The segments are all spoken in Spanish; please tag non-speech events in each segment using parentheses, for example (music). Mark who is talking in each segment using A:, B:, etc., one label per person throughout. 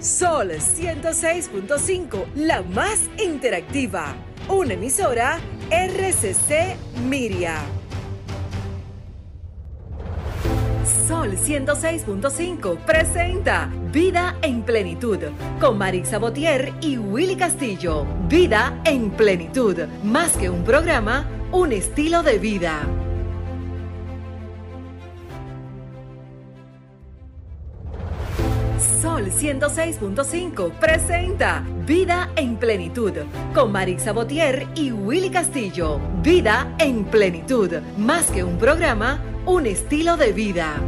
A: Sol 106.5, la más interactiva. Una emisora RCC Miria. Sol 106.5 presenta Vida en Plenitud con Marix Sabotier y Willy Castillo. Vida en Plenitud, más que un programa, un estilo de vida. Sol 106.5 presenta Vida en Plenitud con Marix Sabotier y Willy Castillo. Vida en Plenitud, más que un programa, un estilo de vida.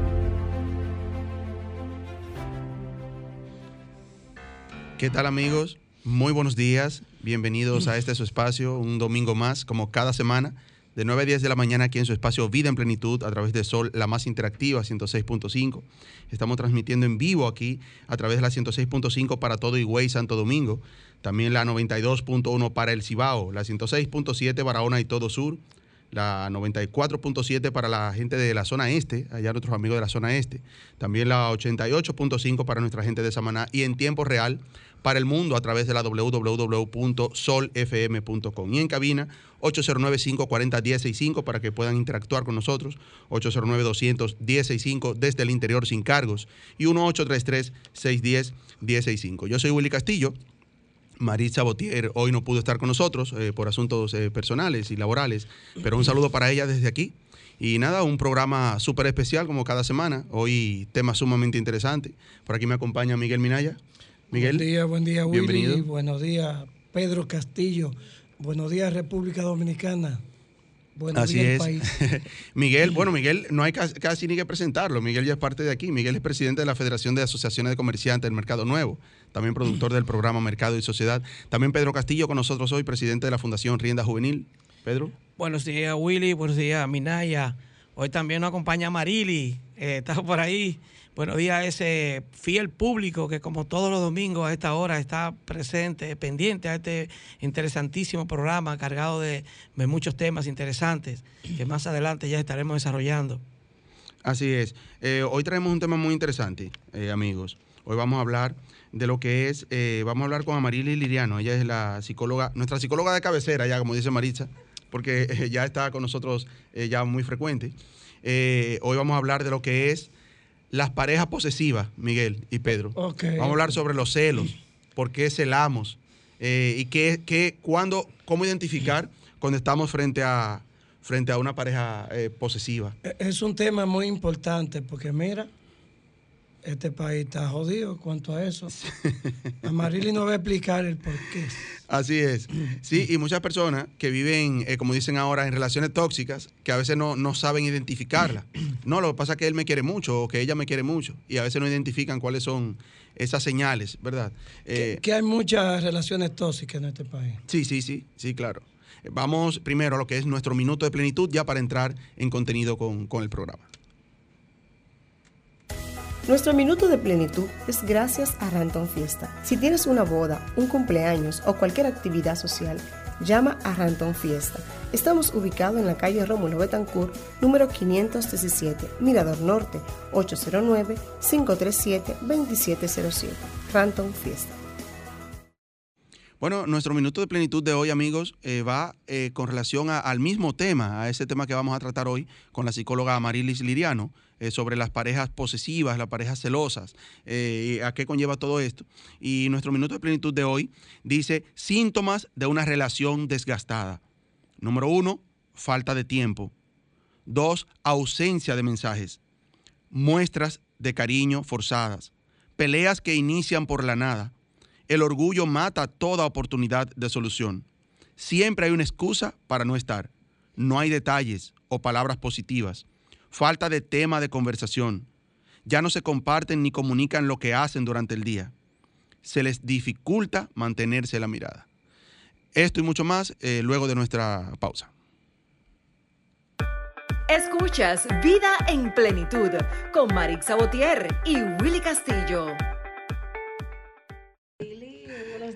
B: ¿Qué tal amigos? Muy buenos días, bienvenidos a este su espacio, un domingo más, como cada semana, de 9 a 10 de la mañana aquí en su espacio Vida en Plenitud a través de Sol, la más interactiva, 106.5. Estamos transmitiendo en vivo aquí a través de la 106.5 para todo Higüey, Santo Domingo, también la 92.1 para el Cibao, la 106.7 Barahona y todo Sur, la 94.7 para la gente de la zona este, allá nuestros amigos de la zona este, también la 88.5 para nuestra gente de Samaná y en tiempo real para el mundo a través de la www.solfm.com y en cabina 809-540-1065 para que puedan interactuar con nosotros, 809-200-1065 desde el interior sin cargos y 1833-610-1065. Yo soy Willy Castillo, Maritza Botier hoy no pudo estar con nosotros eh, por asuntos eh, personales y laborales, pero un saludo para ella desde aquí. Y nada, un programa súper especial como cada semana. Hoy tema sumamente interesante. Por aquí me acompaña Miguel Minaya. Miguel.
C: Buen día, buen día, Willy.
B: Bienvenido.
C: Buenos días, Pedro Castillo. Buenos días, República Dominicana. Buenos
B: Así
C: días,
B: es.
C: país. (laughs)
B: Miguel, bueno, Miguel no hay casi, casi ni que presentarlo. Miguel ya es parte de aquí. Miguel es presidente de la Federación de Asociaciones de Comerciantes del Mercado Nuevo, también productor del programa Mercado y Sociedad. También Pedro Castillo con nosotros hoy, presidente de la Fundación Rienda Juvenil. Pedro.
D: Buenos días, Willy. Buenos días, Minaya. Hoy también nos acompaña Marili. Eh, está por ahí. Buenos días ese fiel público que como todos los domingos a esta hora está presente, pendiente a este interesantísimo programa cargado de, muchos temas interesantes que más adelante ya estaremos desarrollando.
B: Así es. Eh, hoy traemos un tema muy interesante, eh, amigos. Hoy vamos a hablar de lo que es, eh, vamos a hablar con Amarili Liriano. Ella es la psicóloga, nuestra psicóloga de cabecera, ya como dice Maritza, porque (laughs) ya está con nosotros ya muy frecuente. Hoy vamos a hablar de lo que es las parejas posesivas, Miguel y Pedro. Vamos a hablar sobre los celos, por qué celamos eh, y qué, qué, cuándo, cómo identificar cuando estamos frente a, frente a una pareja eh, posesiva.
C: E- Es un tema muy importante porque mira, este país está jodido cuanto a eso. Amarili nos va a explicar el por qué.
B: Así es. Sí, y muchas personas que viven, eh, como dicen ahora, en relaciones tóxicas, que a veces no, no saben identificarla. No, lo que pasa es que él me quiere mucho o que ella me quiere mucho y a veces no identifican cuáles son esas señales, ¿verdad? Eh,
C: que hay muchas relaciones tóxicas en este país.
B: Sí, sí, sí, sí, claro. Vamos primero a lo que es nuestro minuto de plenitud ya para entrar en contenido con, con el programa.
E: Nuestro minuto de plenitud es gracias a Ranton Fiesta. Si tienes una boda, un cumpleaños o cualquier actividad social, llama a Ranton Fiesta. Estamos ubicados en la calle Rómulo Betancourt, número 517, Mirador Norte, 809-537-2707. Ranton Fiesta.
B: Bueno, nuestro minuto de plenitud de hoy, amigos, eh, va eh, con relación al mismo tema, a ese tema que vamos a tratar hoy con la psicóloga Amarilis Liriano, eh, sobre las parejas posesivas, las parejas celosas, eh, a qué conlleva todo esto. Y nuestro minuto de plenitud de hoy dice síntomas de una relación desgastada. Número uno, falta de tiempo. Dos, ausencia de mensajes. Muestras de cariño forzadas. Peleas que inician por la nada. El orgullo mata toda oportunidad de solución. Siempre hay una excusa para no estar. No hay detalles o palabras positivas. Falta de tema de conversación. Ya no se comparten ni comunican lo que hacen durante el día. Se les dificulta mantenerse la mirada. Esto y mucho más eh, luego de nuestra pausa.
A: Escuchas Vida en Plenitud con Marix Sabotier y Willy Castillo.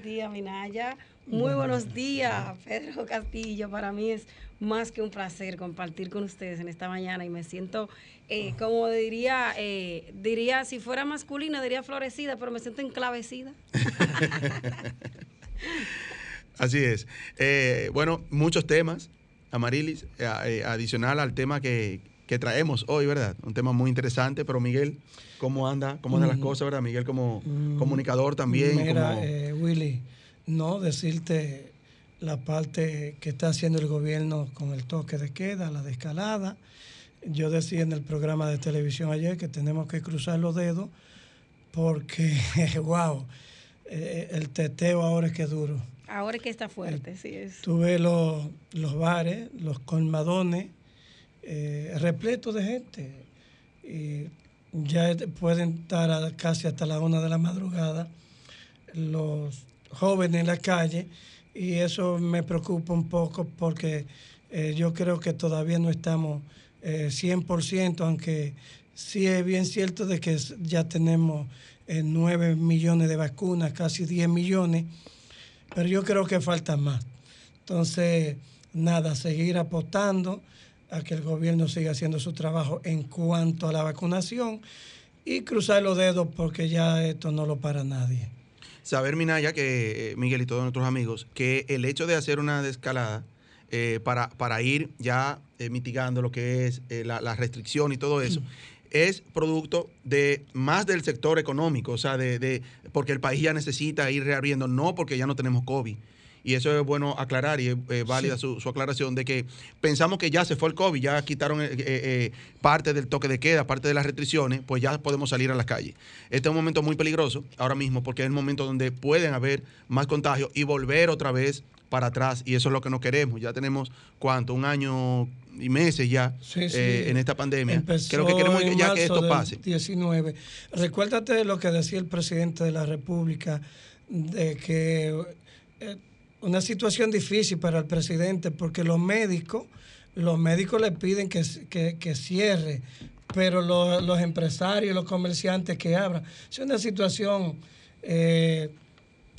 F: Días, Minaya. Muy buenos días, Pedro Castillo. Para mí es más que un placer compartir con ustedes en esta mañana y me siento, eh, como diría, eh, diría, si fuera masculina, diría florecida, pero me siento enclavecida. (laughs)
B: Así es. Eh, bueno, muchos temas, Amarilis, adicional al tema que, que, traemos hoy, ¿verdad? Un tema muy interesante, pero Miguel, ¿cómo anda? ¿Cómo andan las cosas, verdad? Miguel como mm. comunicador también.
C: Mira, Willy, no decirte la parte que está haciendo el gobierno con el toque de queda, la descalada. Yo decía en el programa de televisión ayer que tenemos que cruzar los dedos porque, (laughs) wow, eh, el teteo ahora es que es duro.
F: Ahora es que está fuerte, sí es.
C: Tuve los, los bares, los colmadones, eh, repletos de gente. Y ya pueden estar casi hasta la una de la madrugada los jóvenes en la calle y eso me preocupa un poco porque eh, yo creo que todavía no estamos eh, 100%, aunque sí es bien cierto de que ya tenemos eh, 9 millones de vacunas, casi 10 millones, pero yo creo que falta más. Entonces, nada, seguir apostando a que el gobierno siga haciendo su trabajo en cuanto a la vacunación y cruzar los dedos porque ya esto no lo para nadie.
B: Saber, Minaya, que eh, Miguel y todos nuestros amigos, que el hecho de hacer una descalada eh, para, para ir ya eh, mitigando lo que es la, restricción y todo eso, es producto de más del sector económico, o sea, de, de, porque el país ya necesita ir reabriendo, no porque ya no tenemos COVID y eso es bueno aclarar y es válida su, aclaración de que pensamos que ya se fue el COVID, ya quitaron eh, eh, eh, parte del toque de queda, parte de las restricciones, pues ya podemos salir a las calles. Este es un momento muy peligroso ahora mismo porque es el momento donde pueden haber más contagios y volver otra vez para atrás y eso es lo que no queremos. Ya tenemos cuánto, un año y meses ya en esta pandemia.
C: Creo que queremos ya que esto pase. 19. Recuérdate de lo que decía el presidente de la República de que una situación difícil para el presidente porque los médicos, los médicos le piden que, cierre, pero los, empresarios, los comerciantes que abran. Es una situación, eh,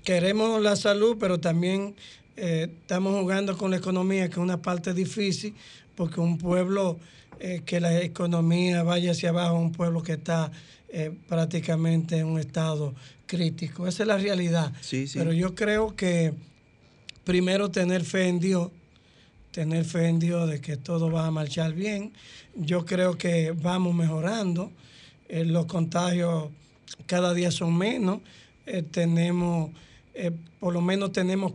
C: queremos la salud, pero también eh, estamos jugando con la economía, que es una parte difícil, porque un pueblo eh, que la economía vaya hacia abajo, un pueblo que está prácticamente en un estado crítico. Esa es la realidad. Pero yo creo que primero tener fe en Dios, tener fe en Dios de que todo va a marchar bien. Yo creo que vamos mejorando, eh, los contagios cada día son menos, eh, tenemos, eh, por lo menos tenemos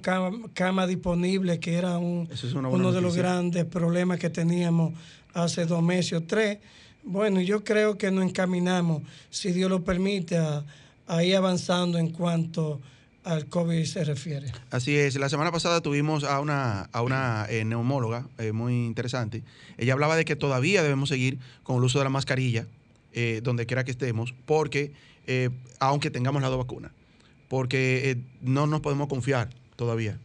C: cama, disponible, que era un, uno de los grandes problemas que teníamos hace dos meses o tres. Bueno, yo creo que nos encaminamos, si Dios lo permite, a, a ir avanzando en cuanto al COVID se refiere.
B: Así es. La semana pasada tuvimos a una, a una eh, neumóloga eh, muy interesante. Ella hablaba de que todavía debemos seguir con el uso de la mascarilla eh, donde quiera que estemos, porque aunque tengamos la dos vacunas, porque no nos podemos confiar todavía.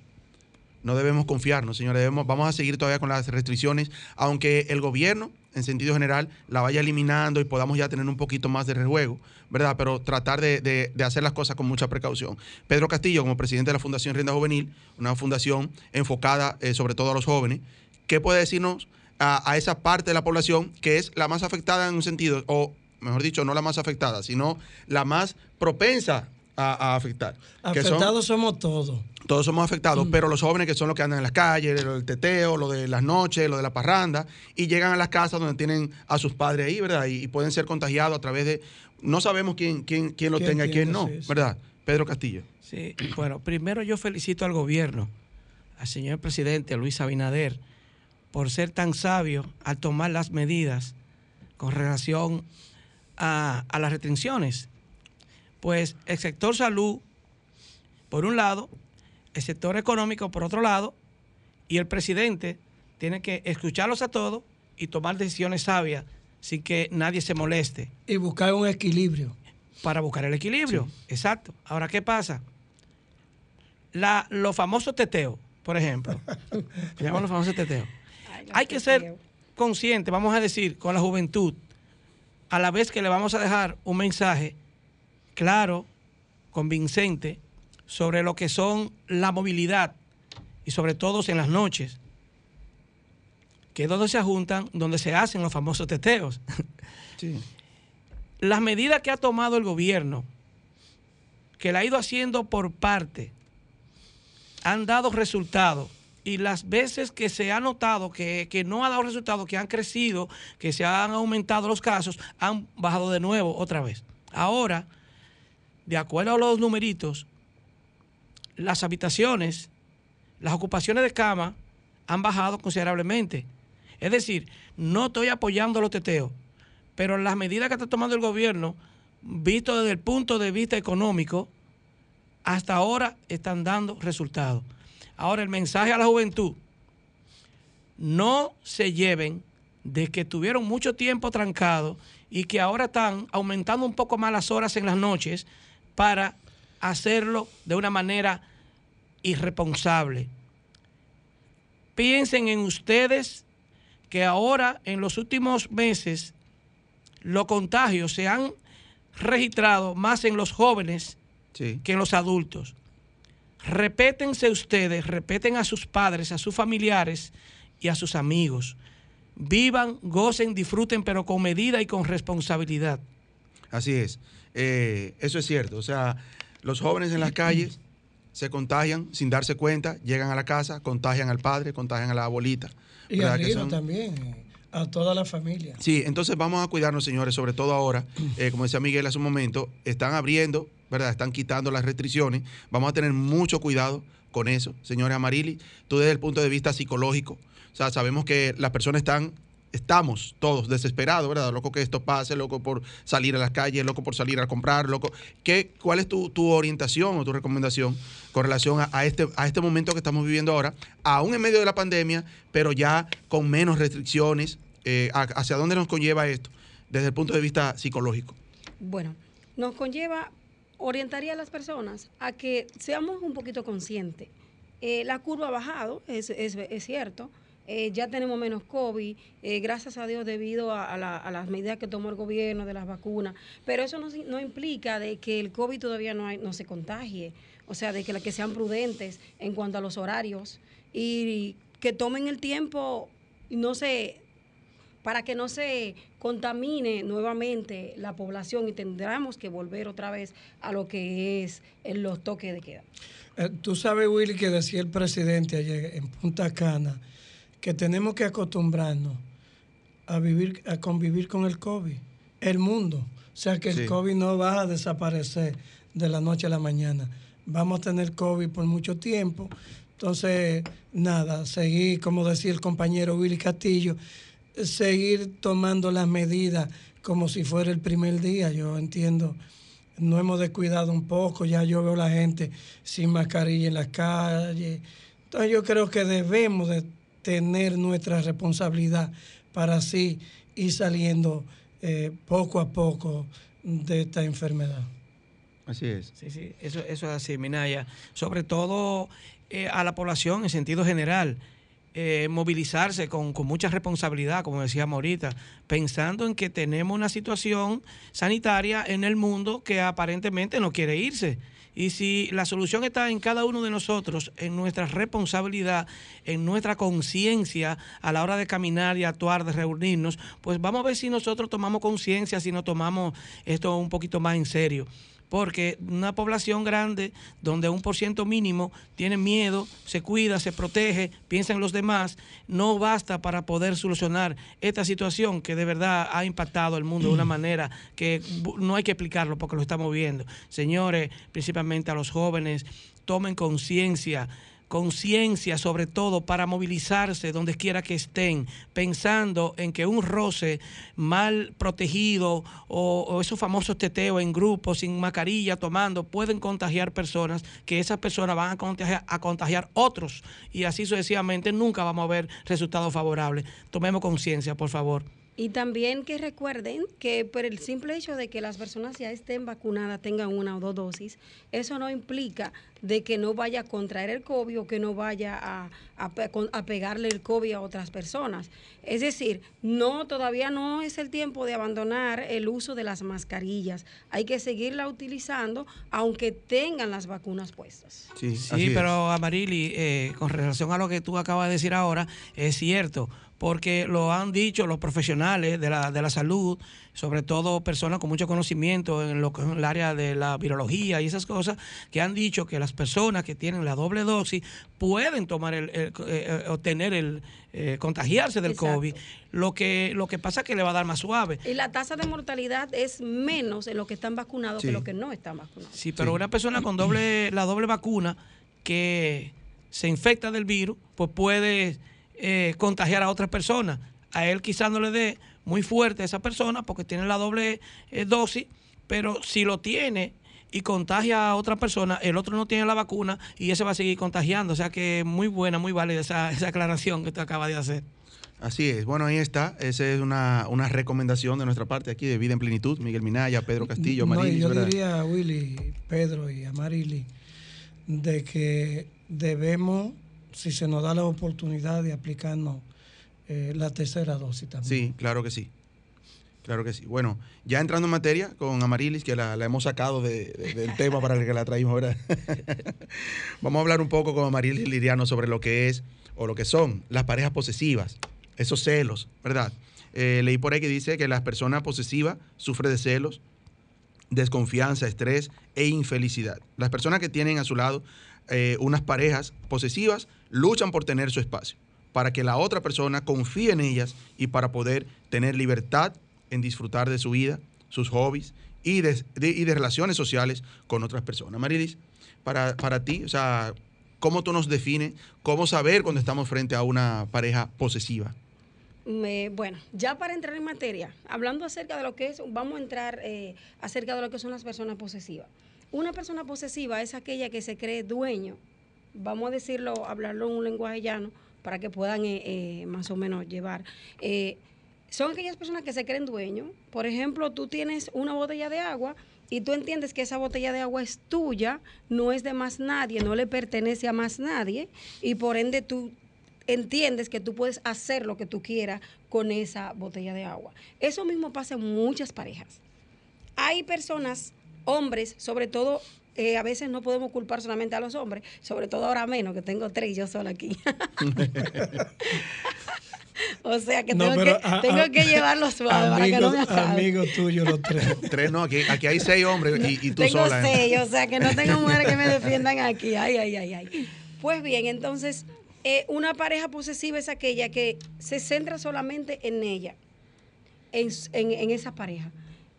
B: No debemos confiarnos, señores. Debemos, vamos a seguir todavía con las restricciones, aunque el gobierno en sentido general, la vaya eliminando y podamos ya tener un poquito más de rejuego, ¿verdad? Pero tratar de, hacer las cosas con mucha precaución. Pedro Castillo, como presidente de la Fundación Rienda Juvenil, una fundación enfocada eh, sobre todo a los jóvenes, ¿qué puede decirnos a, esa parte de la población que es la más afectada en un sentido, o mejor dicho, no la más afectada, sino la más propensa a, afectar.
C: Afectados somos todos.
B: Todos somos afectados, mm. pero los jóvenes que son los que andan en las calles, lo del teteo, lo de las noches, lo de la parranda, y llegan a las casas donde tienen a sus padres ahí, ¿verdad? Y, pueden ser contagiados a través de... No sabemos quién, quién, quién lo tenga y quién no, ¿verdad? Pedro Castillo.
D: Sí, bueno, primero yo felicito al gobierno, al señor presidente Luis Abinader, por ser tan sabio al tomar las medidas con relación a, a las restricciones pues el sector salud, por un lado, el sector económico, por otro lado, y el presidente tiene que escucharlos a todos y tomar decisiones sabias sin que nadie se moleste.
C: Y buscar un equilibrio.
D: Para buscar el equilibrio, exacto. Ahora, ¿qué pasa? La, los famosos teteos, por ejemplo. (laughs) llamamos los famosos teteos. Hay que ser consciente, vamos a decir, con la juventud, a la vez que le vamos a dejar un mensaje claro, convincente sobre lo que son la movilidad y sobre todo en las noches, que es donde se juntan, donde se hacen los famosos teteos. Las medidas que ha tomado el gobierno, que la ha ido haciendo por parte, han dado resultados y las veces que se ha notado que, no ha dado resultados, que han crecido, que se han aumentado los casos, han bajado de nuevo otra vez. Ahora, de acuerdo a los numeritos, las habitaciones, las ocupaciones de cama han bajado considerablemente. Es decir, no estoy apoyando los teteos, pero las medidas que está tomando el gobierno, visto desde el punto de vista económico, hasta ahora están dando resultados. Ahora el mensaje a la juventud, no se lleven de que tuvieron mucho tiempo trancados y que ahora están aumentando un poco más las horas en las noches para hacerlo de una manera irresponsable. Piensen en ustedes que ahora en los últimos meses los contagios se han registrado más en los jóvenes que en los adultos. Repétense ustedes, repeten a sus padres, a sus familiares y a sus amigos. Vivan, gocen, disfruten, pero con medida y con responsabilidad.
B: Así es. Eh, eso es cierto. O sea, los jóvenes en las calles se contagian sin darse cuenta, llegan a la casa, contagian al padre, contagian a la abuelita.
C: Y arriba también, a toda la familia.
B: Sí, entonces vamos a cuidarnos, señores, sobre todo ahora, (clears throat) eh, como decía Miguel hace un momento, están abriendo ¿verdad? Están quitando las restricciones. Vamos a tener mucho cuidado con eso, señores Amarili. Tú desde el punto de vista psicológico, o sea, sabemos que las personas están, estamos todos desesperados, ¿verdad? Loco que esto pase, loco por salir a las calles, loco por salir a comprar, loco. ¿Qué, ¿Cuál es tu, orientación o tu recomendación con relación a, este, a este momento que estamos viviendo ahora, aún en medio de la pandemia, pero ya con menos restricciones? Eh, ¿Hacia dónde nos conlleva esto desde el punto de vista psicológico?
F: Bueno, nos conlleva orientaría a las personas a que seamos un poquito conscientes. Eh, la curva ha bajado, es, cierto. Eh, ya tenemos menos COVID, eh, gracias a Dios debido a, las medidas que tomó el gobierno de las vacunas, pero eso no, implica de que el COVID todavía no, no se contagie, o sea, de que, que sean prudentes en cuanto a los horarios y que tomen el tiempo, no se para que no se contamine nuevamente la población y tendremos que volver otra vez a lo que es los toques de queda.
C: Eh, tú sabes, Willy, que decía el presidente ayer en Punta Cana que tenemos que acostumbrarnos a vivir, a convivir con el COVID, el mundo. O sea que el COVID no va a desaparecer de la noche a la mañana. Vamos a tener COVID por mucho tiempo. Entonces, nada, seguir, como decía el compañero Willy Castillo, seguir tomando las medidas como si fuera el primer día. Yo entiendo, no hemos descuidado un poco, ya yo veo la gente sin mascarilla en las calles. Entonces yo creo que debemos de tener nuestra responsabilidad para así ir saliendo eh, poco a poco de esta enfermedad.
B: Así es.
D: Sí, sí, eso, eso es así, Minaya. Sobre todo eh, a la población en sentido general. Eh, movilizarse con, mucha responsabilidad, como decíamos ahorita, pensando en que tenemos una situación sanitaria en el mundo que aparentemente no quiere irse. Y si la solución está en cada uno de nosotros, en nuestra responsabilidad, en nuestra conciencia a la hora de caminar y actuar, de reunirnos, pues vamos a ver si nosotros tomamos conciencia, si nos tomamos esto un poquito más en serio porque una población grande donde un por ciento mínimo tiene miedo, se cuida, se protege, piensa en los demás, no basta para poder solucionar esta situación que de verdad ha impactado al mundo de una manera que no hay que explicarlo porque lo estamos viendo. Señores, principalmente a los jóvenes, tomen conciencia conciencia sobre todo para movilizarse donde quiera que estén, pensando en que un roce mal protegido o, esos famosos teteos en grupo, sin mascarilla, tomando, pueden contagiar personas, que esas personas van a contagiar, a contagiar otros y así sucesivamente nunca vamos a ver resultados favorables. Tomemos conciencia, por favor.
F: Y también que recuerden que por el simple hecho de que las personas ya estén vacunadas, tengan una o dos dosis, eso no implica de que no vaya a contraer el COVID o que no vaya a, a, pegarle el COVID a otras personas. Es decir, no, todavía no es el tiempo de abandonar el uso de las mascarillas. Hay que seguirla utilizando aunque tengan las vacunas puestas.
D: Sí, sí pero Amarili, eh, con relación a lo que tú acabas de decir ahora, es cierto porque lo han dicho los profesionales de la, de la salud, sobre todo personas con mucho conocimiento en lo que es el área de la virología y esas cosas, que han dicho que las personas que tienen la doble dosis pueden tomar el, el, eh, obtener el eh, contagiarse del COVID. Lo que lo que pasa es que le va a dar más suave.
F: Y la tasa de mortalidad es menos en los que están vacunados que los que no están vacunados.
D: Sí, pero una persona con doble la doble vacuna que se infecta del virus, pues puede eh, contagiar a otras personas. A él quizás no le dé muy fuerte a esa persona porque tiene la doble eh, dosis, pero si lo tiene y contagia a otra persona, el otro no tiene la vacuna y ese va a seguir contagiando. O sea que muy buena, muy válida esa, esa aclaración que usted acaba de hacer.
B: Así es. Bueno, ahí está. Esa es una, recomendación de nuestra parte aquí de Vida en Plenitud. Miguel Minaya, Pedro Castillo,
C: Marili. yo diría a Willy, Pedro y a Marili de que debemos si se nos da la oportunidad de aplicarnos eh, la tercera dosis también.
B: Sí, claro que sí. Claro que sí. Bueno, ya entrando en materia con Amarilis, que la, hemos sacado del (laughs) tema para el que la traímos ahora. (laughs) Vamos a hablar un poco con Amarilis Liriano sobre lo que es o lo que son las parejas posesivas, esos celos, ¿verdad? Eh, leí por ahí que dice que las personas posesivas sufren de celos, desconfianza, estrés e infelicidad. Las personas que tienen a su lado eh, unas parejas posesivas luchan por tener su espacio, para que la otra persona confíe en ellas y para poder tener libertad en disfrutar de su vida, sus hobbies y de, relaciones sociales con otras personas. Marilis, para, para ti, o sea, ¿cómo tú nos defines, cómo saber cuando estamos frente a una pareja posesiva?
F: bueno, ya para entrar en materia, hablando acerca de lo que es, vamos a entrar eh, acerca de lo que son las personas posesivas. Una persona posesiva es aquella que se cree dueño, vamos a decirlo, hablarlo en un lenguaje llano para que puedan eh, eh, más o menos llevar. Eh, son aquellas personas que se creen dueños. Por ejemplo, tú tienes una botella de agua y tú entiendes que esa botella de agua es tuya, no es de más nadie, no le pertenece a más nadie y por ende tú entiendes que tú puedes hacer lo que tú quieras con esa botella de agua. Eso mismo pasa en muchas parejas. Hay personas hombres, sobre todo, eh, a veces no podemos culpar solamente a los hombres, sobre todo ahora menos, que tengo tres yo sola aquí. (laughs) o sea que tengo, que, tengo que llevarlo (laughs) suave para que no me acabe.
C: Amigos tuyos los tres. (laughs)
B: tres no, aquí, aquí hay seis hombres y, y tú
F: tengo
B: sola.
F: Tengo ¿eh? seis, o sea que no tengo mujeres que me defiendan aquí. Ay, ay, ay, ay. Pues bien, entonces, eh, una pareja posesiva es aquella que se centra solamente en ella, en, en, en esa pareja.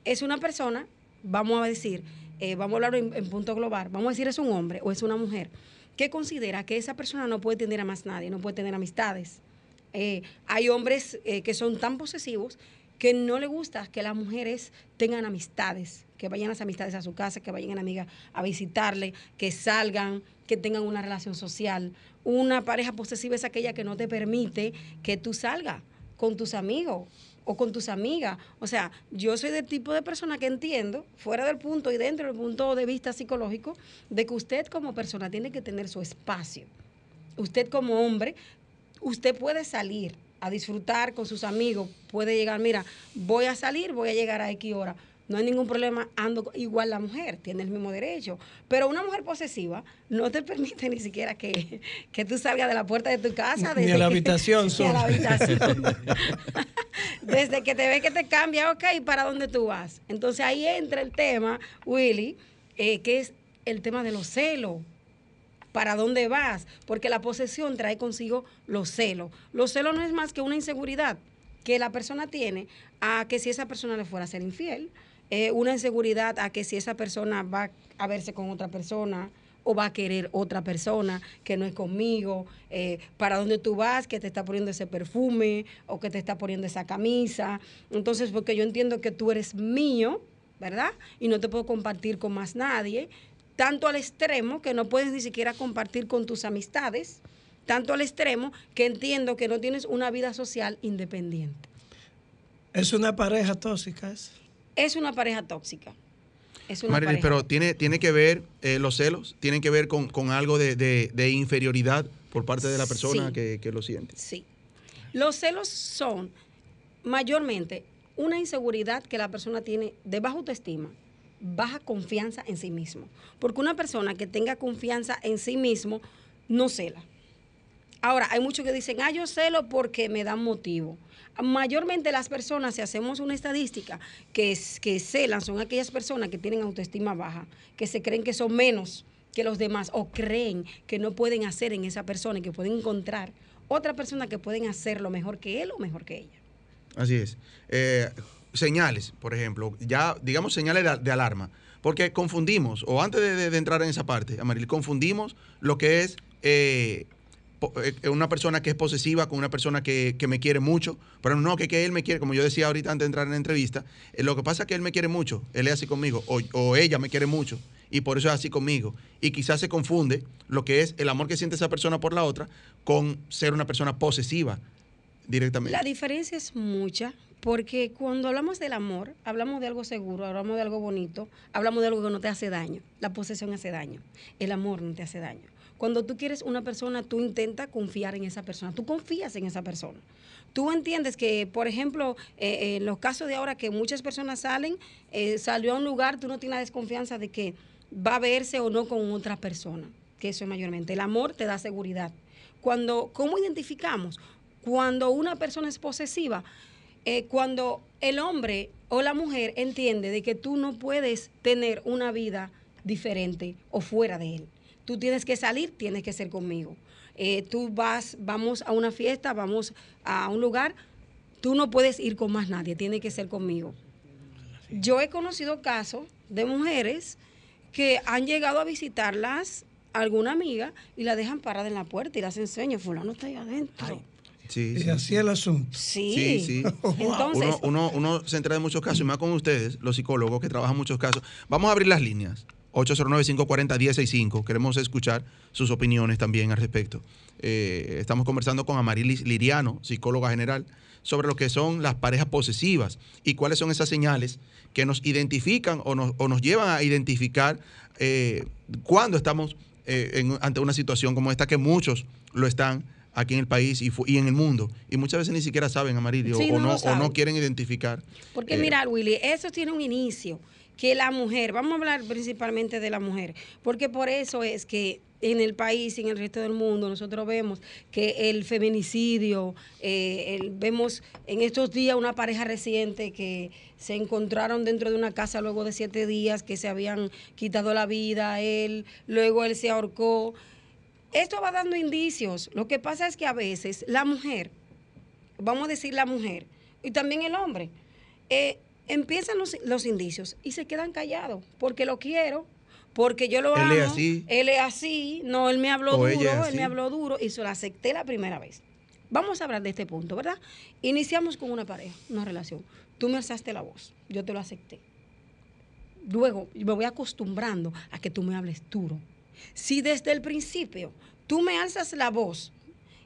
F: Es una persona vamos a decir, eh, vamos a hablar en, punto global, vamos a decir es un hombre o es una mujer, que considera que esa persona no puede tener a más nadie, no puede tener amistades. Eh, hay hombres eh, que son tan posesivos que no le gusta que las mujeres tengan amistades, que vayan las amistades a su casa, que vayan amigas a visitarle, que salgan, que tengan una relación social. Una pareja posesiva es aquella que no te permite que tú salgas con tus amigos o con tus amigas. O sea, yo soy del tipo de persona que entiendo, fuera del punto y dentro del punto de vista psicológico, de que usted como persona tiene que tener su espacio. Usted como hombre, usted puede salir a disfrutar con sus amigos, puede llegar, mira, voy a salir, voy a llegar a X hora no hay ningún problema, ando igual la mujer, tiene el mismo derecho. Pero una mujer posesiva no te (laughs) permite ni siquiera que, tú salgas de la puerta de tu casa.
C: Desde ni a (laughs) la habitación.
F: Ni a la habitación. desde que te ve que te cambia, ok, ¿para dónde tú vas? Entonces ahí entra el tema, Willy, eh, que es el tema de los celos. ¿Para dónde vas? Porque la posesión trae consigo los celos. Los celos no es más que una inseguridad que la persona tiene a que si esa persona le fuera a ser infiel, una inseguridad a que si esa persona va a verse con otra persona o va a querer otra persona que no es conmigo, eh, para dónde tú vas, que te está poniendo ese perfume o que te está poniendo esa camisa. Entonces, porque yo entiendo que tú eres mío, ¿verdad? Y no te puedo compartir con más nadie, tanto al extremo que no puedes ni siquiera compartir con tus amistades, tanto al extremo que entiendo que no tienes una vida social independiente.
C: ¿Es una pareja tóxica?
F: Es, es una pareja tóxica.
B: Es una pero tiene, tiene que ver eh, los celos, tienen que ver con, algo de, inferioridad por parte de la persona que, que lo siente.
F: Sí. Los celos son mayormente una inseguridad que la persona tiene de baja autoestima, baja confianza en sí mismo. Porque una persona que tenga confianza en sí mismo no cela. Ahora, hay muchos que dicen, ah, yo celo porque me dan motivo. Mayormente las personas, si hacemos una estadística, que, que celan son aquellas personas que tienen autoestima baja, que se creen que son menos que los demás o creen que no pueden hacer en esa persona y que pueden encontrar otra persona que pueden hacerlo mejor que él o mejor que ella.
B: Así es. Eh, señales, por ejemplo, ya digamos señales de, alarma, porque confundimos, o antes de, entrar en esa parte, Amaril, confundimos lo que es eh, una persona que es posesiva con una persona que, me quiere mucho, pero no que, que, él me quiere, como yo decía ahorita antes de entrar en la entrevista, lo que pasa es que él me quiere mucho, él es así conmigo, o, o, ella me quiere mucho, y por eso es así conmigo. Y quizás se confunde lo que es el amor que siente esa persona por la otra con ser una persona posesiva directamente.
F: La diferencia es mucha, porque cuando hablamos del amor, hablamos de algo seguro, hablamos de algo bonito, hablamos de algo que no te hace daño. La posesión hace daño, el amor no te hace daño. Cuando tú quieres una persona, tú intentas confiar en esa persona, tú confías en esa persona. Tú entiendes que, por ejemplo, eh, en los casos de ahora que muchas personas salen, eh, salió a un lugar, tú no tienes la desconfianza de que va a verse o no con otra persona, que eso es mayormente. El amor te da seguridad. Cuando, ¿cómo identificamos? Cuando una persona es posesiva, eh, cuando el hombre o la mujer entiende de que tú no puedes tener una vida diferente o fuera de él. Tú tienes que salir, tienes que ser conmigo. Eh, tú vas, vamos a una fiesta, vamos a un lugar, tú no puedes ir con más nadie, tiene que ser conmigo. Yo he conocido casos de mujeres que han llegado a visitarlas alguna amiga y la dejan parada en la puerta y las enseña, fulano está ahí adentro.
C: Sí, y así el asunto.
F: Sí, sí. (laughs)
B: Entonces, uno, uno, se entera de muchos casos, y más con ustedes, los psicólogos que trabajan muchos casos. Vamos a abrir las líneas. 809-540-1065. Queremos escuchar sus opiniones también al respecto. Eh, estamos conversando con Amarilis Liriano, psicóloga general, sobre lo que son las parejas posesivas y cuáles son esas señales que nos identifican o nos, o nos llevan a identificar eh, cuando estamos eh, ante una situación como esta, que muchos lo están aquí en el país y, y, en el mundo. Y muchas veces ni siquiera saben, Amarillo, o, no, o no quieren identificar.
F: Porque eh, mira, Willy, eso tiene un inicio, que la mujer, vamos a hablar principalmente de la mujer, porque por eso es que en el país y en el resto del mundo nosotros vemos que el feminicidio, eh, vemos en estos días una pareja reciente que se encontraron dentro de una casa luego de siete días que se habían quitado la vida a él, luego él se ahorcó. Esto va dando indicios. Lo que pasa es que a veces la mujer, vamos a decir la mujer, y también el hombre, eh, empiezan los, los indicios y se quedan callados porque lo quiero, porque yo lo amo. Él es así. Él es así. No, él me habló duro, él me habló duro y se lo acepté la primera vez. Vamos a hablar de este punto, ¿verdad? Iniciamos con una pareja, una relación. Tú me alzaste la voz, yo te lo acepté. Luego me voy acostumbrando a que tú me hables duro. Si desde el principio tú me alzas la voz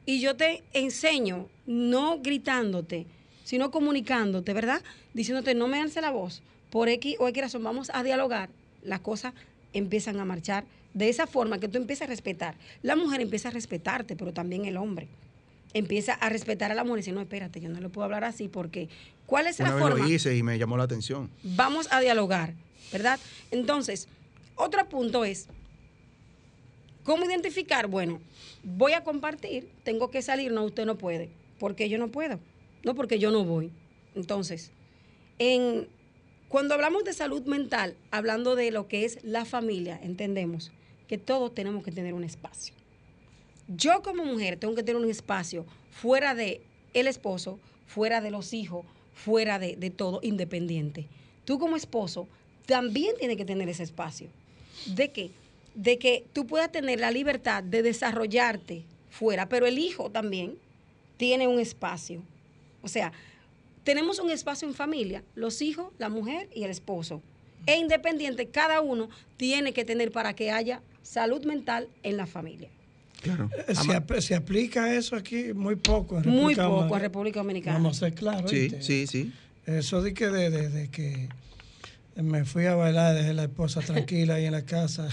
F: y yo te enseño, no gritándote, sino comunicándote, ¿verdad? Diciéndote, no me alce la voz, por X o X razón, vamos a dialogar, las cosas empiezan a marchar de esa forma que tú empiezas a respetar. La mujer empieza a respetarte, pero también el hombre empieza a respetar a la mujer y dice, no, espérate, yo no le puedo hablar así porque ¿cuál es la forma?
B: lo hice y me llamó la atención.
F: Vamos a dialogar, ¿verdad? Entonces, otro punto es, ¿cómo identificar? Bueno, voy a compartir, tengo que salir, no, usted no puede, porque yo no puedo, no porque yo no voy. Entonces, en cuando hablamos de salud mental, hablando de lo que es la familia, entendemos que todos tenemos que tener un espacio. Yo como mujer tengo que tener un espacio fuera de el esposo, fuera de los hijos, fuera de, todo, independiente. Tú como esposo también tienes que tener ese espacio. ¿De qué? De que tú puedas tener la libertad de desarrollarte fuera, pero el hijo también tiene un espacio. O sea, tenemos un espacio en familia, los hijos, la mujer y el esposo. E independiente, cada uno tiene que tener para que haya salud mental en la familia.
C: Claro. Eh, se, aplica eso aquí muy poco
F: en República Muy poco en República Dominicana.
C: Vamos a ser claros.
B: Sí, sí, sí.
C: Eso de que, de, que me fui a bailar, dejé la esposa (laughs) tranquila ahí en la casa,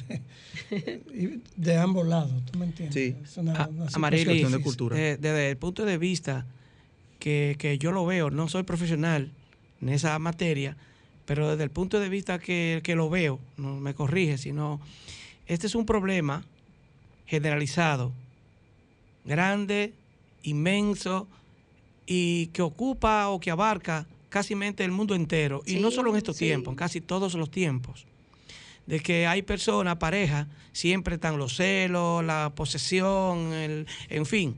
C: de ambos lados, ¿tú me entiendes?
B: Sí.
D: Es una, de cultura. desde el punto de vista que, que, yo lo veo, no soy profesional en esa materia, pero desde el punto de vista que, que lo veo, no me corrige, sino este es un problema generalizado, grande, inmenso y que ocupa o que abarca casi el mundo entero. y no solo en estos tiempos, en casi todos los tiempos. De que hay personas, parejas, siempre están los celos, la posesión, el, en fin.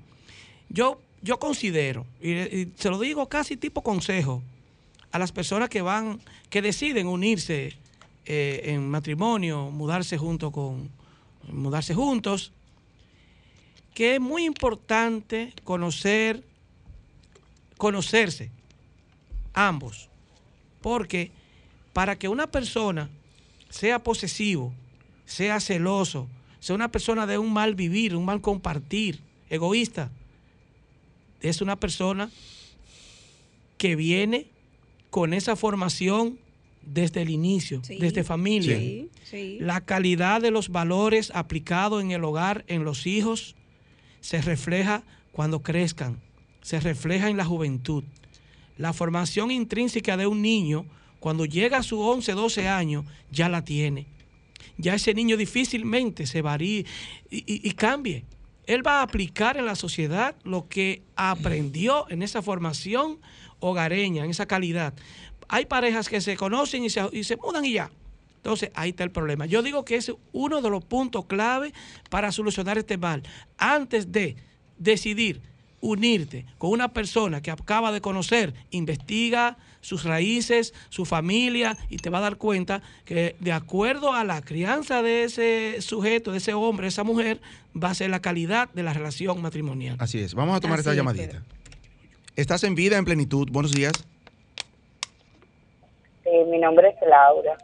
D: Yo, yo considero, y, se lo digo casi tipo consejo, a las personas que van, que deciden unirse eh, en matrimonio, mudarse junto con, mudarse juntos, que es muy importante conocer, conocerse ambos, porque para que una persona sea posesivo, sea celoso, sea una persona de un mal vivir, un mal compartir, egoísta, es una persona que viene con esa formación desde el inicio, desde familia. La calidad de los valores aplicados en el hogar, en los hijos, se refleja cuando crezcan, se refleja en la juventud. La formación intrínseca de un niño, cuando llega a sus 11, 12 años, ya la tiene. Ya ese niño difícilmente se varía y, y cambie. Él va a aplicar en la sociedad lo que aprendió en esa formación hogareña, en esa calidad. Hay parejas que se conocen y se, y se mudan y ya. Entonces, ahí está el problema. Yo digo que es uno de los puntos clave para solucionar este mal. Antes de decidir unirte con una persona que acaba de conocer, investiga sus raíces, su familia, y te va a dar cuenta que de acuerdo a la crianza de ese sujeto, de ese hombre, de esa mujer, va a ser la calidad de la relación matrimonial.
B: Así es. Vamos a tomar esta llamadita. Estás en vida, en plenitud. Buenos días.
G: mi nombre es Laura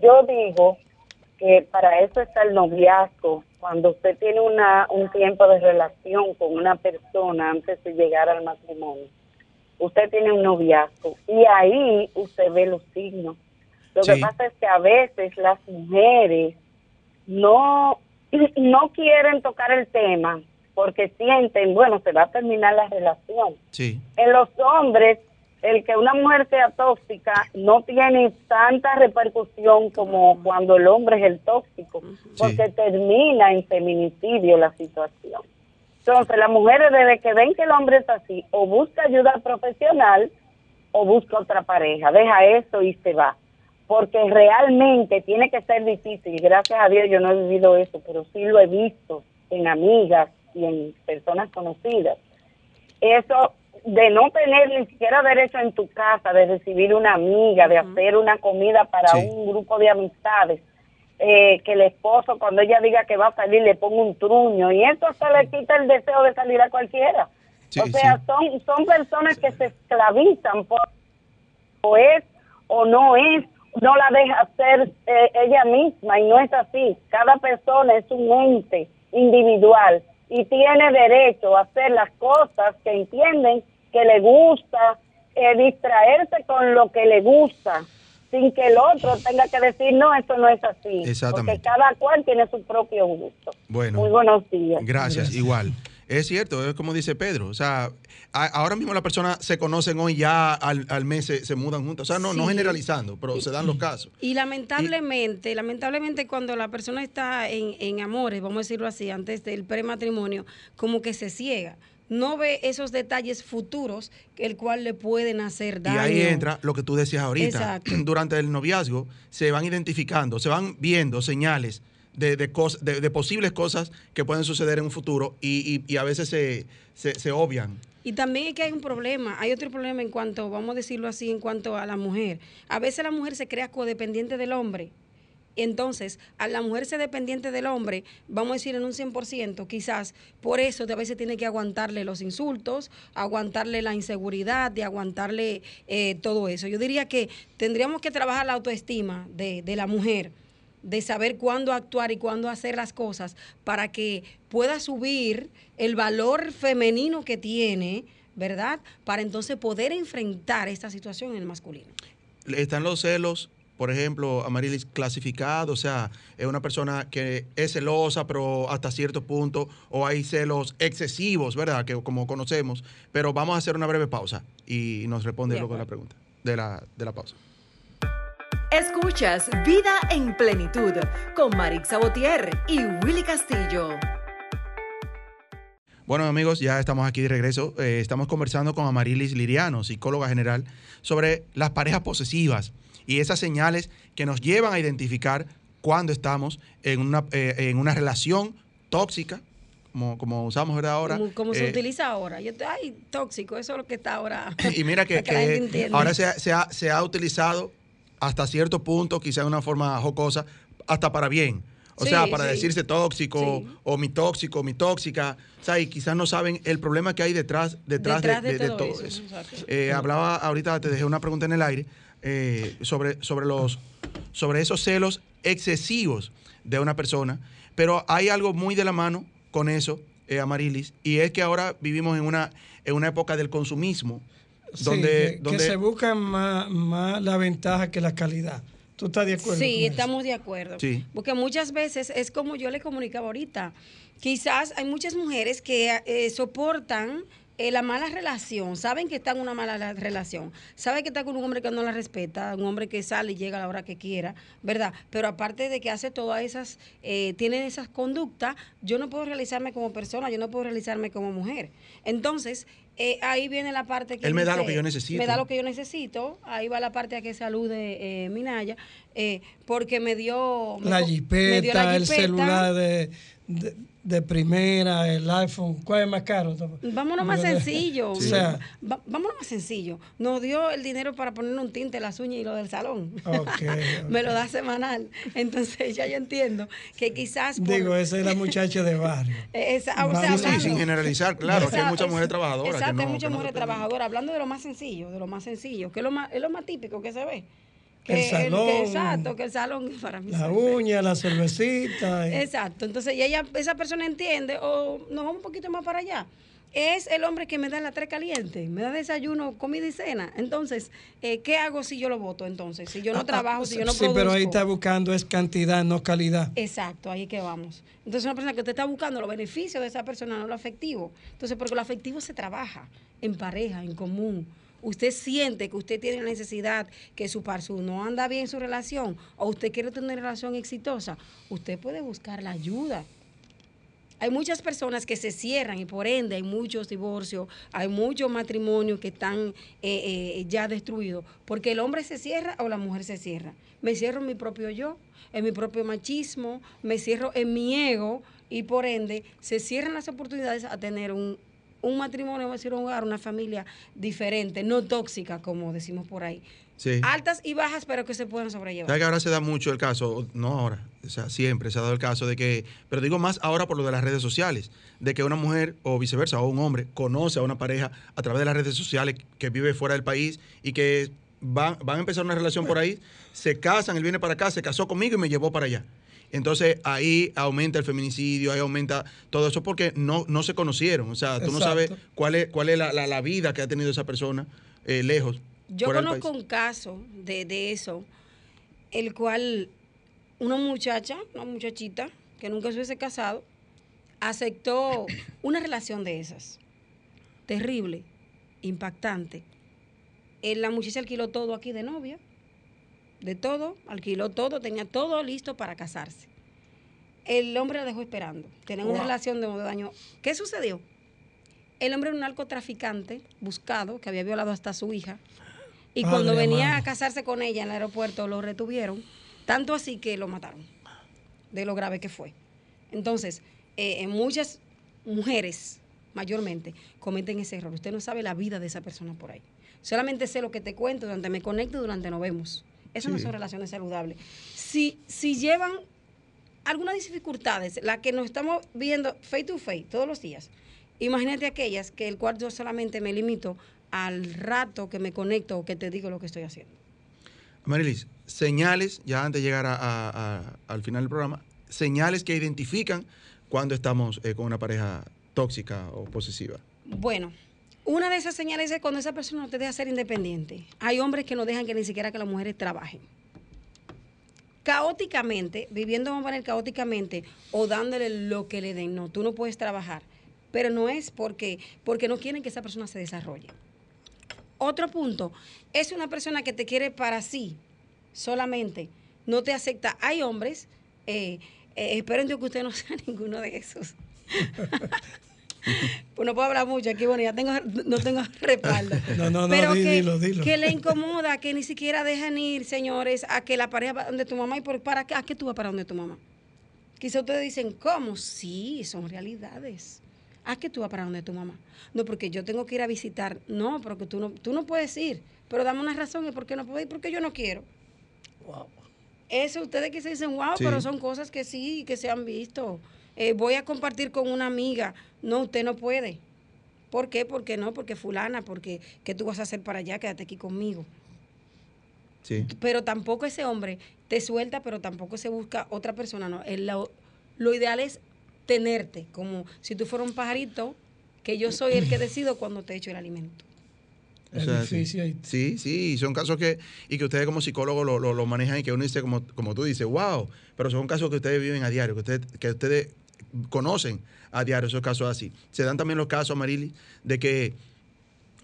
G: yo digo que para eso está el noviazgo. Cuando usted tiene una, un tiempo de relación con una persona antes de llegar al matrimonio, usted tiene un noviazgo y ahí usted ve los signos. Lo que pasa es que a veces las mujeres no, (clears throat) no quieren tocar el tema porque sienten, bueno, se va a terminar la relación.
B: Sí.
G: En los hombres el que una mujer sea tóxica no tiene tanta repercusión como cuando el hombre es el tóxico, porque termina en feminicidio la situación. Entonces, las mujeres desde que ven que el hombre es así, o busca ayuda profesional o busca otra pareja, deja eso y se va. Porque realmente tiene que ser difícil. Gracias a Dios yo no he vivido eso, pero sí lo he visto en amigas y en personas conocidas. Eso de no tener ni siquiera derecho en tu casa de recibir una amiga, de hacer una comida para un grupo de amistades, eh, que el esposo cuando ella diga que va a salir le ponga un truño y eso se le quita el deseo de salir a cualquiera. o sea, son, son personas que se esclavizan por o es o no es, no la deja ser eh, ella misma y no es así. Cada persona es un ente individual y tiene derecho a hacer las cosas que entienden que le gusta, eh, distraerse con lo que le gusta, sin que el otro tenga que decir, no, esto no es así. Porque cada cual tiene su propio gusto.
B: Bueno.
G: Muy buenos días.
B: Gracias, igual. Es cierto, es como dice Pedro. O sea, ahora mismo las personas se conocen hoy ya al, mes se, mudan juntas. O sea, no, no generalizando, pero se dan los casos.
F: Y lamentablemente, lamentablemente cuando la persona está en, en amores, vamos a decirlo así, antes del prematrimonio, como que se ciega no ve esos detalles futuros el cual le pueden hacer daño.
B: Y ahí entra lo que tú decías ahorita. (clears throat) Durante el noviazgo se van identificando, se van viendo señales de, de, de, posibles cosas que pueden suceder en un futuro y, a veces se, se, obvian.
F: Y también es que hay un problema, hay otro problema en cuanto, vamos a decirlo así, en cuanto a la mujer. A veces la mujer se crea codependiente del hombre entonces, a la mujer ser dependiente del hombre, vamos a decir en un 100%, quizás por eso a veces tiene que aguantarle los insultos, aguantarle la inseguridad, de aguantarle eh, todo eso. Yo diría que tendríamos que trabajar la autoestima de, de la mujer de saber cuándo actuar y cuándo hacer las cosas para que pueda subir el valor femenino que tiene ¿verdad? Para entonces poder enfrentar esta situación en el masculino.
B: Están los celos por ejemplo, Amarilis clasificado, o sea, es una persona que es celosa, pero hasta cierto punto, o hay celos excesivos, ¿verdad? Que como conocemos, pero vamos a hacer una breve pausa y nos responde luego la pregunta de la, de la pausa.
A: Escuchas Vida en Plenitud con Marix Sabotier y Willy Castillo.
B: Bueno amigos, ya estamos aquí de regreso. Eh, estamos conversando con Amarilis Liriano, psicóloga general, sobre las parejas posesivas y esas señales que nos llevan a identificar cuando estamos en una, eh, en una relación tóxica, como, como usamos ¿verdad? ahora.
F: Como, se eh, utiliza ahora. Yo ay, tóxico, eso es lo que está ahora. (laughs)
B: Y mira que, (laughs) ahora se ha, se, ha, utilizado hasta cierto punto, quizá de una forma jocosa, hasta para bien. O sea, para decirse tóxico o mi tóxico, mi tóxica. O sea, y quizás no saben el problema que hay detrás, detrás, de, todo, eso. Eh, hablaba ahorita, te dejé una pregunta en el aire eh, sobre, sobre, los, sobre esos celos excesivos de una persona, pero hay algo muy de la mano con eso, eh, Amarilis, y es que ahora vivimos en una, en una época del consumismo. Donde,
C: que, se busca más, más la ventaja que la calidad. ¿Tú estás de acuerdo?
F: Sí, estamos de acuerdo. Porque muchas veces es como yo le comunicaba ahorita. Quizás hay muchas mujeres que eh, soportan eh, la mala relación, saben que está en una mala relación, saben que está con un hombre que no la respeta, un hombre que sale y llega a la hora que quiera, ¿verdad? Pero aparte de que hace todas esas, eh, tiene esas conductas, yo no puedo realizarme como persona, yo no puedo realizarme como mujer. Entonces, eh, ahí viene la parte que...
B: Él me da lo que yo necesito.
F: Me da lo que yo necesito, ahí va la parte a que salude Minaya, porque me dio...
C: la, jipeta, el celular de de primera, el iPhone, ¿cuál es más caro?
F: Vámonos más sencillo. (laughs) O sea, vámonos más sencillo. Nos dio el dinero para poner un tinte, las uñas y lo del salón. (laughs) Me lo da semanal. Entonces ya yo entiendo que quizás...
C: Digo, esa es la (laughs) muchacha de barrio.
F: Esa, o sea,
B: sí, sin generalizar, claro, que hay muchas mujeres trabajadoras.
F: Exacto, hay muchas mujeres trabajadoras. Hablando de lo más sencillo, de lo más sencillo, que es lo más, es lo más típico que se ve
C: el salón.
F: exacto, que el salón para mí.
C: La uña, la cervecita.
F: Exacto. Entonces, y ella, esa persona entiende, o nos vamos un poquito más para allá. Es el hombre que me da la tres caliente, me da desayuno, comida y cena. Entonces, eh, ¿qué hago si yo lo voto entonces? Si yo no ah, ah, trabajo, si yo no sí,
C: pero ahí está buscando es cantidad, no calidad.
F: Exacto, ahí que vamos. Entonces, una persona que te está buscando los beneficios de esa persona, no lo afectivo. Entonces, porque lo afectivo se trabaja en pareja, en común usted siente que usted tiene la necesidad que su parsu no anda bien su relación o usted quiere tener una relación exitosa, usted puede buscar la ayuda. Hay muchas personas que se cierran y por ende hay muchos divorcios, hay muchos matrimonios que están eh, eh, ya destruidos, porque el hombre se cierra o la mujer se cierra. Me cierro en mi propio yo, en mi propio machismo, me cierro en mi ego y por ende se cierran las oportunidades a tener un, un matrimonio va a ser un hogar, una familia diferente, no tóxica, como decimos por ahí. Altas y bajas, pero que se puedan sobrellevar.
B: ¿Sabes que ahora se da mucho el caso? No ahora, o sea, siempre se ha dado el caso de que, pero digo más ahora por lo de las redes sociales, de que una mujer o viceversa, o un hombre, conoce a una pareja a través de las redes sociales que vive fuera del país y que van, van a empezar una relación por ahí, se casan, él viene para acá, se casó conmigo y me llevó para allá. Entonces ahí aumenta el feminicidio, ahí aumenta todo eso porque no, no se conocieron. O sea, tú no sabes cuál es, cuál es la, vida que ha tenido esa persona eh, lejos.
F: Yo conozco un caso de, de eso, el cual una muchacha, una muchachita que nunca se hubiese casado, aceptó una relación de esas. Terrible, impactante. Eh, la muchacha alquiló todo aquí de novia de todo, alquiló todo, tenía todo listo para casarse. El hombre la dejó esperando. Tenían una relación de dos años. ¿Qué sucedió? El hombre era un narcotraficante buscado que había violado hasta a su hija. Y cuando venía a casarse con ella en el aeropuerto, lo retuvieron. Tanto así que lo mataron. De lo grave que fue. Entonces, eh, muchas mujeres, mayormente, cometen ese error. Usted no sabe la vida de esa persona por ahí. Solamente sé lo que te cuento, durante me conecto, durante nos vemos. Eso no son relaciones saludables. Si, si llevan algunas dificultades, las que nos estamos viendo face to face todos los días, imagínate aquellas que el cual yo solamente me limito al rato que me conecto o que te digo lo que estoy haciendo.
B: Marilis, señales, ya antes de llegar al final del programa, señales que identifican cuando estamos eh, con una pareja tóxica o posesiva.
F: Bueno, Una de esas señales es cuando esa persona no te deja ser independiente. Hay hombres que no dejan que ni siquiera que las mujeres trabajen. Caóticamente, viviendo vamos caóticamente o dándole lo que le den. No, tú no puedes trabajar. Pero no es porque, porque no quieren que esa persona se desarrolle. Otro punto, es una persona que te quiere para sí solamente, no te acepta. Hay hombres, eh, eh, espero que usted no sea (laughs) ninguno de esos. (laughs) (laughs) pues no puedo hablar mucho aquí, bueno, ya tengo, no tengo respaldo. (laughs)
C: No, no, no,
F: Pero que,
C: dilo, dilo.
F: que le incomoda, que ni siquiera dejan ir, señores, a que la pareja va donde tu mamá y por, para qué, a qué tú vas para donde tu mamá. Quizá ustedes dicen, ¿cómo? Sí, son realidades. ¿A qué tú vas para donde tu mamá? No, porque yo tengo que ir a visitar. No, porque tú no, tú no puedes ir. Pero dame una razón de por qué no puedo ir, porque yo no quiero. Wow. Eso ustedes que se dicen, wow, pero son cosas que sí, que se han visto. Eh, voy a compartir con una amiga. No, usted no puede. ¿Por qué? Porque no, porque fulana, porque ¿qué tú vas a hacer para allá? Quédate aquí conmigo.
B: Sí.
F: Pero tampoco ese hombre te suelta, pero tampoco se busca otra persona. No, lo, lo ideal es tenerte, como si tú fueras un pajarito, que yo soy el que decido cuando te echo el alimento.
B: sí, sí, son casos que, y que ustedes como psicólogos lo, lo, manejan y que uno dice, como, como tú dices, wow, pero son casos que ustedes viven a diario, que ustedes, que ustedes conocen a diario, esos casos así. Se dan también los casos, Marili, de que,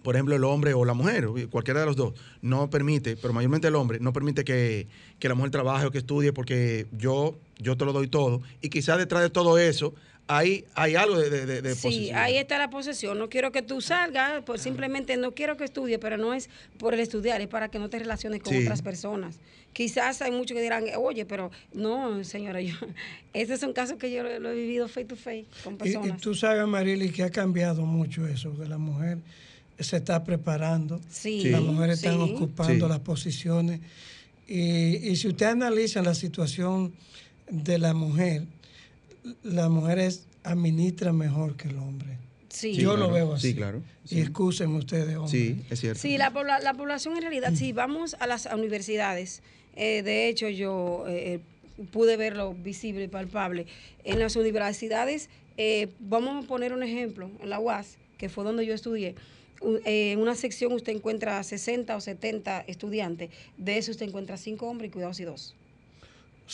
B: por ejemplo, el hombre o la mujer, cualquiera de los dos, no permite, pero mayormente el hombre, no permite que, que la mujer trabaje o que estudie porque yo, yo te lo doy todo. Y quizás detrás de todo eso ahí hay algo de, de,
F: Sí, ahí está la posesión. No quiero que tú salgas, pues simplemente no quiero que estudie, pero no es por el estudiar, es para que no te relaciones con otras personas. Quizás hay muchos que dirán, oye, pero no, señora, yo, (laughs) esos son casos que yo lo, he vivido face to face con personas.
C: Y, tú sabes, Marily, que ha cambiado mucho eso, que la mujer se está preparando,
F: sí,
C: las mujeres están ocupando las posiciones. Y, y si usted analiza la situación de la mujer, las mujeres administran mejor que el hombre.
F: Sí.
C: Yo lo veo así.
B: Sí, claro.
C: Y excusen ustedes, hombre.
B: Sí, es cierto.
F: Sí, la, la población en realidad, si vamos a las universidades, eh, de hecho yo eh, eh, pude verlo visible y palpable, en las universidades, vamos a poner un ejemplo, en la UAS, que fue donde yo estudié, en una sección usted encuentra 60 o 70 estudiantes, de eso usted encuentra 5 hombres y cuidados y 2.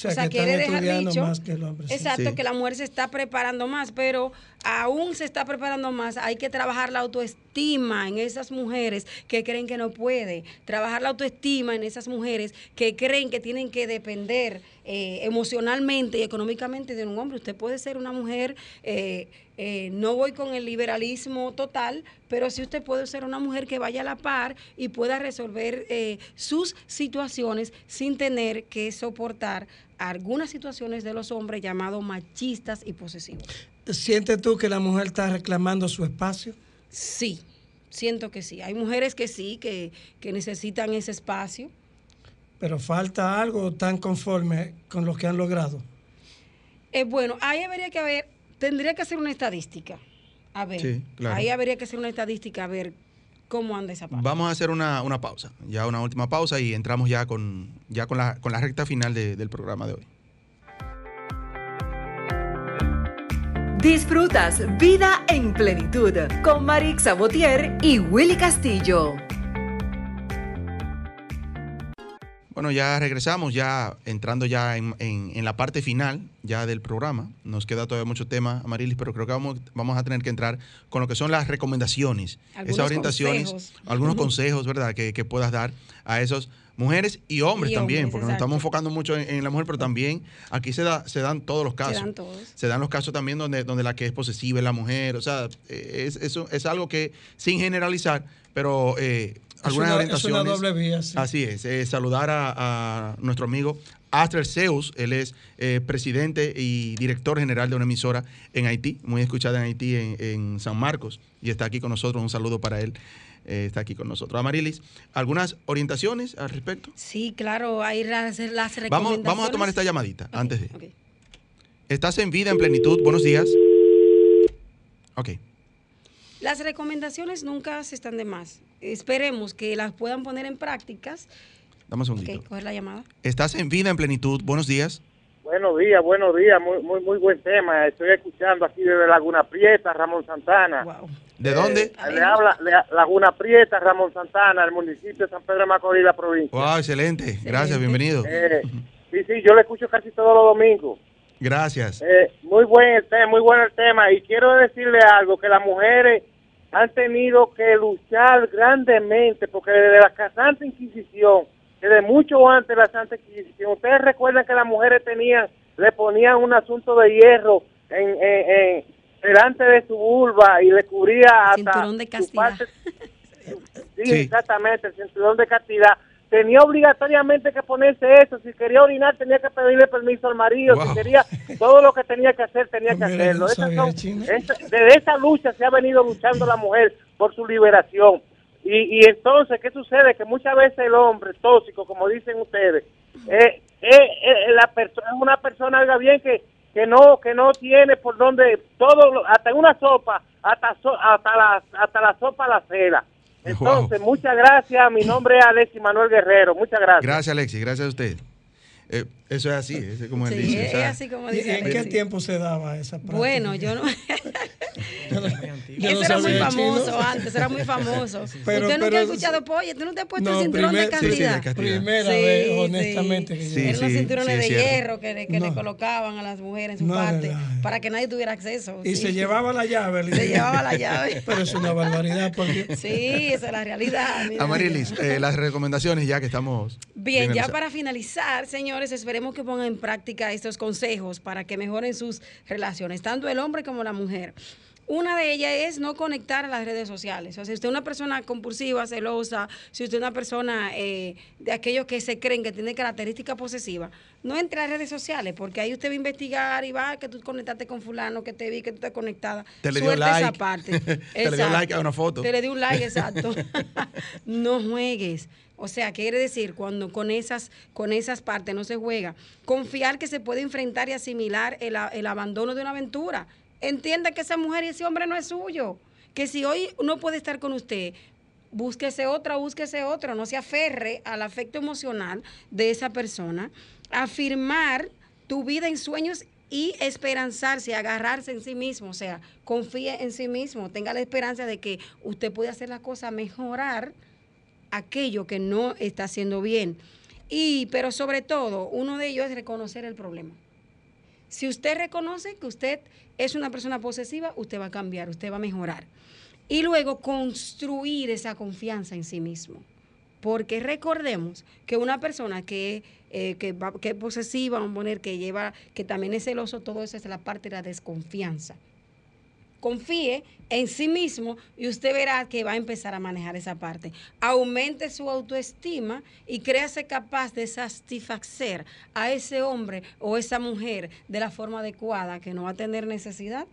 C: O sea, que quiere dejar dicho, más que el hombre.
F: Exacto, que la mujer se está preparando más, pero aún se está preparando más. Hay que trabajar la autoestima en esas mujeres que creen que no puede. Trabajar la autoestima en esas mujeres que creen que tienen que depender eh, emocionalmente y económicamente de un hombre. Usted puede ser una mujer, eh, eh, no voy con el liberalismo total, pero sí usted puede ser una mujer que vaya a la par y pueda resolver sus situaciones sin tener que soportar algunas situaciones de los hombres llamados machistas y posesivos.
C: ¿Sientes tú que la mujer está reclamando su espacio?
F: Sí, siento que sí. Hay mujeres que sí, que, necesitan ese espacio.
C: Pero falta algo tan conforme con lo que han logrado.
F: Eh, bueno, ahí habría que ver, tendría que hacer una estadística. A ver, ahí habría que hacer una estadística a ver cómo anda esa parte.
B: Vamos a hacer una, pausa, ya una última pausa y entramos ya con, ya con, la, con la recta final del programa de hoy.
A: Disfrutas Vida en Plenitud con Marix Sabotier y Willy Castillo.
B: Bueno, ya regresamos, ya entrando ya en, la parte final ya del programa. Nos queda todavía mucho tema, Amarilis, pero creo que vamos, vamos a tener que entrar con lo que son las recomendaciones, esas orientaciones, algunos consejos, ¿verdad?, que, puedas dar a esos mujeres y hombres también, porque nos estamos enfocando mucho en, la mujer, pero también aquí se, da, se dan todos los casos. Se
F: dan todos.
B: Se dan los casos también donde, donde la que es posesiva es la mujer, o sea, es, eso es algo que, sin generalizar, pero... Eh, algunas orientaciones.
C: Es una doble vía,
B: Así es. Eh, saludar a, nuestro amigo Aster Zeus. Él es eh, presidente y director general de una emisora en Haití, muy escuchada en Haití, en, San Marcos, y está aquí con nosotros. Un saludo para él. Eh, está aquí con nosotros. Amarilis, ¿algunas orientaciones al respecto?
F: Sí, claro, hay las, las recomendaciones.
B: Vamos, vamos a tomar esta llamadita antes de. Estás en vida, en plenitud. Buenos días. Ok.
F: Las recomendaciones nunca se están de más esperemos que las puedan poner en prácticas.
B: Dame un segundito.
F: Ok, coger la llamada.
B: Estás en vida en plenitud. Buenos días.
H: Buenos días, buenos días, muy, muy, muy buen tema. Estoy escuchando aquí desde Laguna Prieta, Ramón Santana.
B: ¿De dónde?
H: Eh, le habla Laguna Prieta, Ramón Santana, el municipio de San Pedro de Macorís, la provincia.
B: Wow, excelente. Gracias, bienvenido.
H: Eh, sí, sí, yo le escucho casi todos los domingos.
B: Gracias.
H: Eh, muy buen el tema, muy bueno el tema. Y quiero decirle algo, que las mujeres han tenido que luchar grandemente, porque desde la Santa Inquisición desde mucho antes de la Santa Inquisición. Ustedes recuerdan que las mujeres tenían, le ponían un asunto de hierro en, delante de su vulva y le cubría hasta
F: cinturón de castidad.
H: sí, exactamente, el cinturón de castidad. Tenía obligatoriamente que ponerse eso. Si quería orinar, tenía que pedirle permiso al marido. Si quería, todo lo que tenía que hacer, tenía que hacerlo. desde esa lucha se ha venido luchando la mujer por su liberación. Y, y entonces, ¿qué sucede? Que muchas veces el hombre tóxico, como dicen ustedes, eh, eh, eh la persona es una persona, oiga bien, que, que no que no tiene por donde todo, hasta una sopa, hasta, hasta, la, hasta la sopa la cera. Entonces, muchas gracias. Mi nombre es Alexis Manuel Guerrero. Muchas gracias.
B: Gracias, Alexis. Gracias a usted. Eh, eso es así, es como él dice.
F: Es así como dice.
C: ¿En qué tiempo se daba esa
F: práctica? Bueno, yo no. (laughs) (laughs) Eso era muy famoso antes, era muy (laughs) famoso. Pero, ¿Usted nunca ha escuchado pollo? ¿Tú no te has puesto el cinturón de castidad?
C: Sí, primera vez, honestamente.
F: Sí, que Eran los cinturones de hierro que, le, que le colocaban a las mujeres en su parte para que nadie tuviera acceso.
C: Y se llevaba la llave.
F: Se llevaba la llave.
C: Pero es una barbaridad. Porque...
F: Sí, esa es la realidad.
B: Amarilis, eh, las recomendaciones ya que estamos.
F: Bien, ya para finalizar, señores, esperemos que pongan en práctica estos consejos para que mejoren sus relaciones, tanto el hombre como la mujer. Una de ellas es no conectar a las redes sociales. O sea, si usted es una persona compulsiva, celosa, si usted es una persona eh, de aquellos que se creen que tiene características posesivas, no entre a las redes sociales, porque ahí usted va a investigar y va que tú conectaste con fulano, que te vi, que tú estás conectada.
B: Te le dio like.
F: esa parte. (laughs)
B: te le dio like a una foto.
F: Te le dio un like, (laughs) exacto. (laughs) no juegues. O sea, quiere decir, cuando con esas, con esas partes no se juega, confiar que se puede enfrentar y asimilar el, el abandono de una aventura. Entienda que esa mujer y ese hombre no es suyo. Que si hoy no puede estar con usted, búsquese otra, búsquese otro, no se aferre al afecto emocional de esa persona. Afirmar tu vida en sueños y esperanzarse, agarrarse en sí mismo, o sea, confíe en sí mismo, tenga la esperanza de que usted puede hacer las cosas, mejorar aquello que no está haciendo bien. Y, pero sobre todo, uno de ellos es reconocer el problema. Si usted reconoce que usted es una persona posesiva, usted va a cambiar, usted va a mejorar. Y luego construir esa confianza en sí mismo. Porque recordemos que una persona que, eh, que, que, es posesiva, vamos a poner que lleva, que también es celoso, todo eso es la parte de la desconfianza confíe en sí mismo y usted verá que va a empezar a manejar esa parte. Aumente su autoestima y créase capaz de satisfacer a ese hombre o esa mujer de la forma adecuada que no va a tener necesidad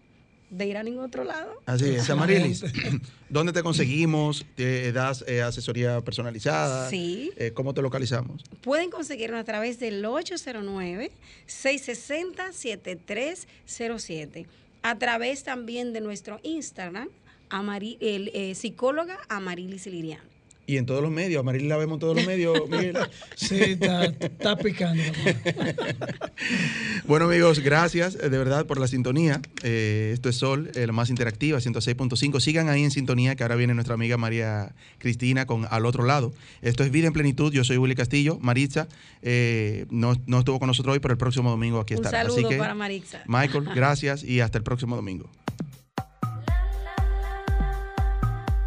F: de ir a ningún otro lado.
B: Así es, Amarilis. (clears throat) ¿Dónde te conseguimos? ¿Te das eh, asesoría personalizada?
F: Sí.
B: Eh, ¿Cómo te localizamos?
F: Pueden conseguirnos a través del 809-660-7307 a través también de nuestro Instagram, el eh, psicóloga Amarilis Liriano.
B: Y en todos los medios, Amarilis la vemos en todos los medios, (laughs)
C: Sí, está, picando. (laughs)
B: bueno, amigos, gracias eh, de verdad por la sintonía. Eh, esto es Sol, la más interactiva, 106.5. Sigan ahí en sintonía, que ahora viene nuestra amiga María Cristina con Al Otro Lado. Esto es Vida en Plenitud. Yo soy Willy Castillo. Maritza no, no, estuvo con nosotros hoy, pero el próximo domingo aquí estará.
F: Un saludo para Maritza.
B: Michael, gracias y hasta el próximo domingo.